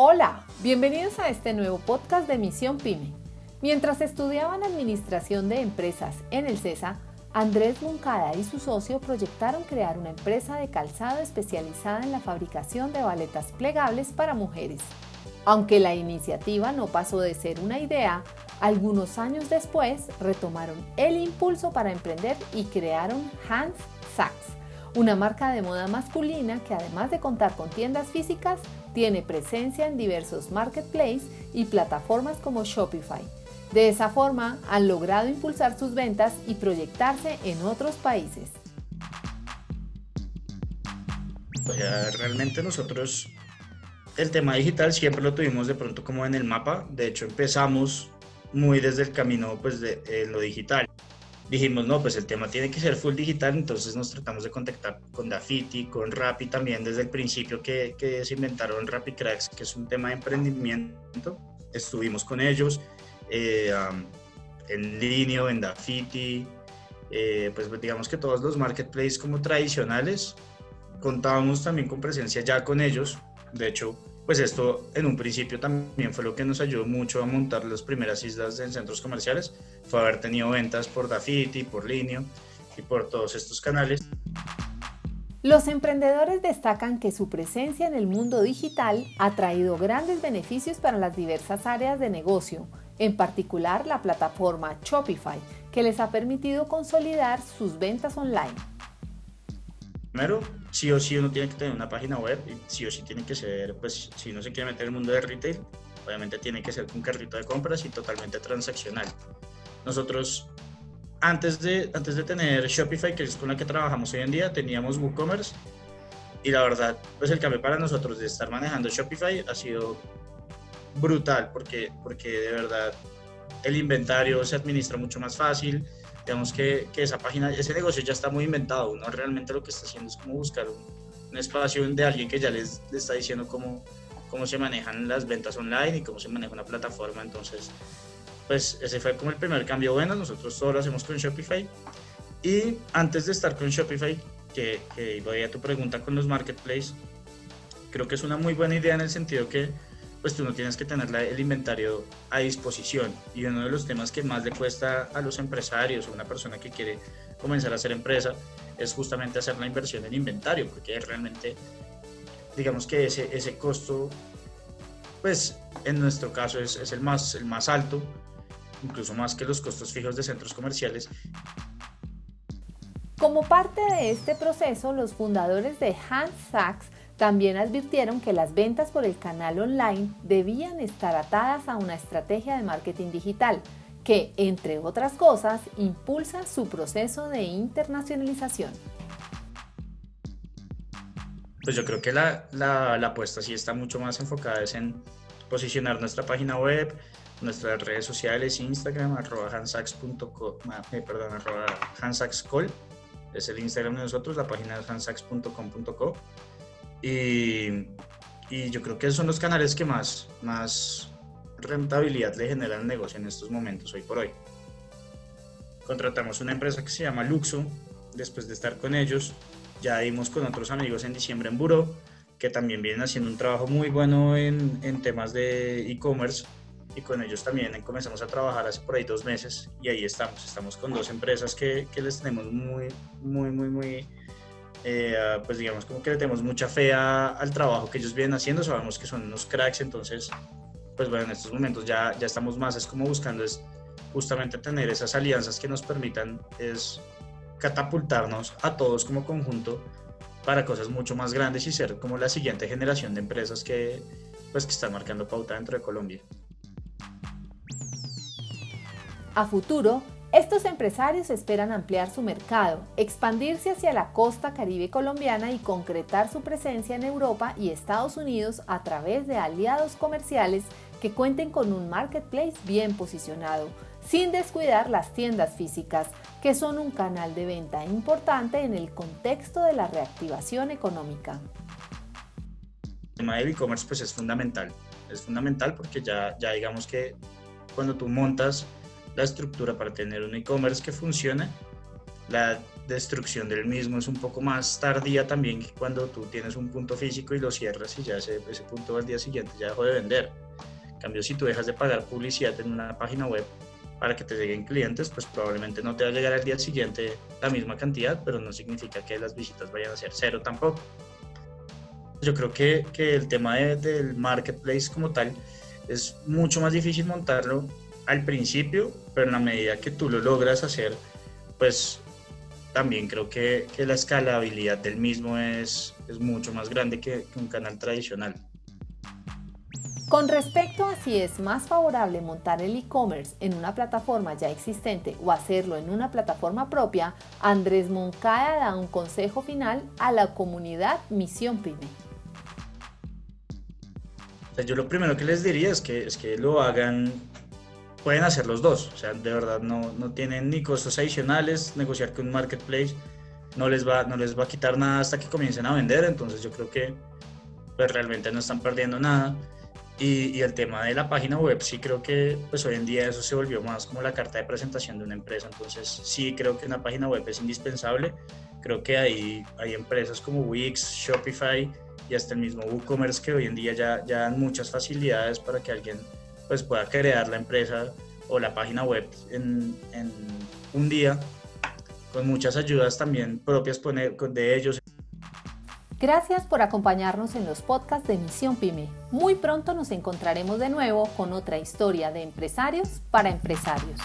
Hola, bienvenidos a este nuevo podcast de Misión Pyme. Mientras estudiaban Administración de Empresas en el CESA, Andrés Moncada y su socio proyectaron crear una empresa de calzado especializada en la fabricación de baletas plegables para mujeres. Aunque la iniciativa no pasó de ser una idea, algunos años después retomaron el impulso para emprender y crearon Hans Sachs, una marca de moda masculina que además de contar con tiendas físicas, tiene presencia en diversos marketplaces y plataformas como Shopify. De esa forma han logrado impulsar sus ventas y proyectarse en otros países. realmente nosotros el tema digital siempre lo tuvimos de pronto como en el mapa. De hecho empezamos muy desde el camino pues de lo digital dijimos, no, pues el tema tiene que ser full digital, entonces nos tratamos de contactar con Dafiti, con Rappi también desde el principio que, que se inventaron Rappi Cracks, que es un tema de emprendimiento. Estuvimos con ellos eh, en línea, en Dafiti, eh, pues digamos que todos los marketplaces como tradicionales, contábamos también con presencia ya con ellos. De hecho, pues esto en un principio también fue lo que nos ayudó mucho a montar las primeras islas en centros comerciales, fue haber tenido ventas por Dafiti, por Linio y por todos estos canales. Los emprendedores destacan que su presencia en el mundo digital ha traído grandes beneficios para las diversas áreas de negocio, en particular la plataforma Shopify, que les ha permitido consolidar sus ventas online. Primero, sí o sí uno tiene que tener una página web y sí o sí tiene que ser, pues si no se quiere meter en el mundo de retail, obviamente tiene que ser con carrito de compras y totalmente transaccional. Nosotros, antes de, antes de tener Shopify, que es con la que trabajamos hoy en día, teníamos WooCommerce y la verdad, pues el cambio para nosotros de estar manejando Shopify ha sido brutal porque, porque de verdad el inventario se administra mucho más fácil, digamos que, que, esa página, ese negocio ya está muy inventado, uno realmente lo que está haciendo es como buscar un, espacio de alguien que ya les, les, está diciendo cómo, cómo se manejan las ventas online y cómo se maneja una plataforma, entonces pues ese fue como el primer cambio. Bueno, nosotros todo lo hacemos con Shopify. Y antes de estar con Shopify, que, que voy a tu pregunta con los marketplaces, creo que es una muy buena idea en el sentido que pues tú no tienes que tener el inventario a disposición. Y uno de los temas que más le cuesta a los empresarios o una persona que quiere comenzar a hacer empresa es justamente hacer la inversión en inventario, porque realmente, digamos que ese, ese costo, pues en nuestro caso es, es el, más, el más alto, incluso más que los costos fijos de centros comerciales. Como parte de este proceso, los fundadores de Hans Sachs también advirtieron que las ventas por el canal online debían estar atadas a una estrategia de marketing digital que, entre otras cosas, impulsa su proceso de internacionalización. Pues yo creo que la, la, apuesta sí está mucho más enfocada en posicionar nuestra página web, nuestras redes sociales, Instagram, arroba hansax.co, eh, perdón, arroba hansaxcall, es el Instagram de nosotros, la página es hansax.com.co y, y, yo creo que esos son los canales que más, más rentabilidad le generan al negocio en estos momentos, hoy por hoy. Contratamos una empresa que se llama Luxo, después de estar con ellos, ya dimos con otros amigos en diciembre en Buró, que también vienen haciendo un trabajo muy bueno en, en temas de e-commerce y con ellos también comenzamos a trabajar hace por ahí dos meses y ahí estamos, estamos con dos empresas que, que les tenemos muy, muy, muy, muy eh, pues digamos como que le tenemos mucha fe al trabajo que ellos vienen haciendo, sabemos que son unos cracks, entonces, pues bueno, en estos momentos ya, ya estamos más, es como buscando es justamente tener esas alianzas que nos permitan es catapultarnos a todos como conjunto para cosas mucho más grandes y ser como la siguiente generación de empresas que, pues, que están marcando pauta dentro de Colombia. A futuro, estos empresarios esperan ampliar su mercado, expandirse hacia la costa caribe colombiana y concretar su presencia en Europa y Estados Unidos a través de aliados comerciales que cuenten con un marketplace bien posicionado, sin descuidar las tiendas físicas, que son un canal de venta importante en el contexto de la reactivación económica. El tema del e-commerce pues es fundamental, es fundamental porque ya, ya digamos que cuando tú montas la estructura para tener un e-commerce que funcione, la destrucción del mismo es un poco más tardía también que cuando tú tienes un punto físico y lo cierras y ya ese, ese punto al día siguiente ya dejó de vender. En cambio, si tú dejas de pagar publicidad en una página web para que te lleguen clientes, pues probablemente no te va a llegar al día siguiente la misma cantidad, pero no significa que las visitas vayan a ser cero tampoco. Yo creo que, que el tema del marketplace como tal es mucho más difícil montarlo al principio, pero en la medida que tú lo logras hacer, pues también creo que, que la escalabilidad del mismo es, es mucho más grande que, que un canal tradicional. Con respecto a si es más favorable montar el e-commerce en una plataforma ya existente o hacerlo en una plataforma propia, Andrés Moncada da un consejo final a la comunidad Misión Pyme. Yo lo primero que les diría es que, es que lo hagan, pueden hacer los dos, o sea, de verdad no, no tienen ni costos adicionales, negociar con un marketplace no les, va, no les va a quitar nada hasta que comiencen a vender, entonces yo creo que pues realmente no están perdiendo nada. Y, el tema de la página web, sí creo que pues hoy en día eso se volvió más como la carta de presentación de una empresa. Entonces sí creo que una página web es indispensable. Creo que hay, hay empresas como Wix, Shopify y hasta el mismo WooCommerce que hoy en día ya, ya dan muchas facilidades para que alguien pues pueda crear la empresa o la página web en, un día con muchas ayudas también propias de ellos. Gracias por acompañarnos en los podcasts de Misión Pyme. Muy pronto nos encontraremos de nuevo con otra historia de empresarios para empresarios.